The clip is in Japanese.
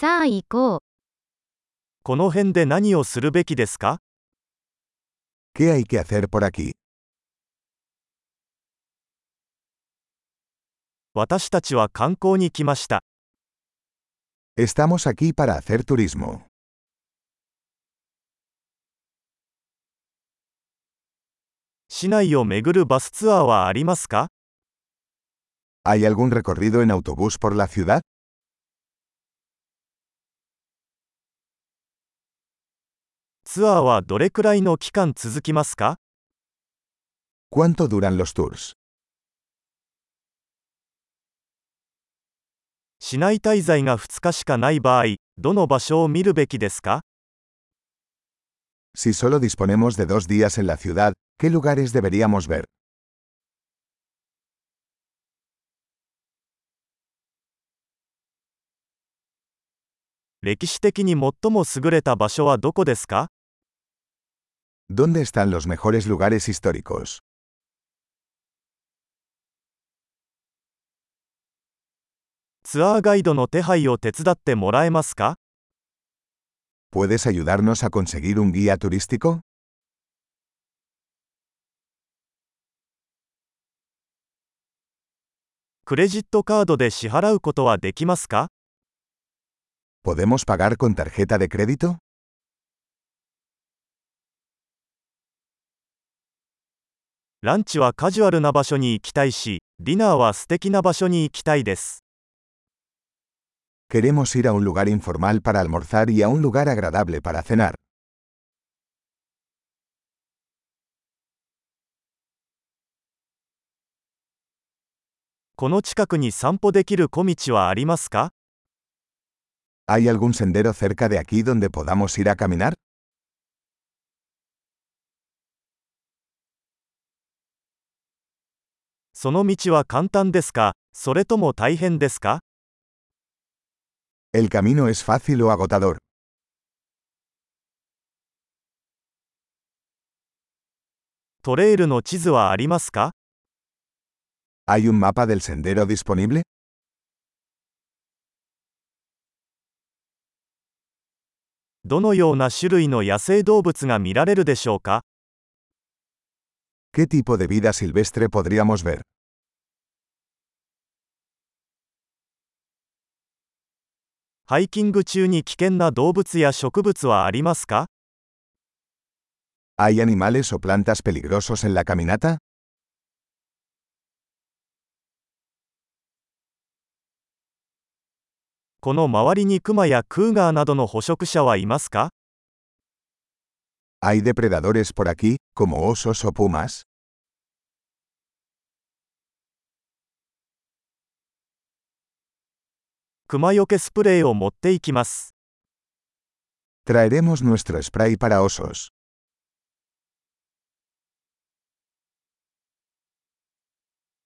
さあ行こう。この辺で何をするべきですか ¿Qué hay que hacer por aquí? 私たちは観光に来ました。Estamos aquí para hacer turismo. 市内を巡るバスツアーはありますか ¿Hay algún recorrido en autobús por la ciudad? ツアーはどれくらいの期間続きますか ¿Cuánto duran los tours? 市内滞在が2日しかない場合、どの場所を見るべきですか Si solo disponemos de dos días en la ciudad, ¿qué lugares deberíamos ver? 歴史的に最も優れた場所はどこですか ¿Dónde están los mejores lugares históricos? ツアーガイドの手配を手伝ってもらえますか ¿Puedes ayudarnos a conseguir un guía turístico? クレジットカードで支払うことはできますか ¿Podemos pagar con tarjeta de crédito? ランチはカジュアルな場所に行きたいし、ディナーは素敵な場所に行きたいです。Queremos ir a un lugar informal para almorzar y a un lugar agradable para cenar. この近くに散歩できる小道はありますか ¿Hay algún sendero cerca de aquí donde podamos ir a caminar? ¿El camino es fácil o agotador? ¿Hay un mapa del sendero disponible? どのような種類の野生動物が見られるでしょうか ¿Qué tipo de vida silvestre podríamos ver? ハイキング中に危険な動物や植物はありますか ¿Hay animales o plantas peligrosos en la caminata? この周りにクマやクーガーなどの捕食者はいますか ¿Hay depredadores por aquí, como osos o pumas? クマよけスプレーを持っていきます。Traeremos nuestro spray para osos.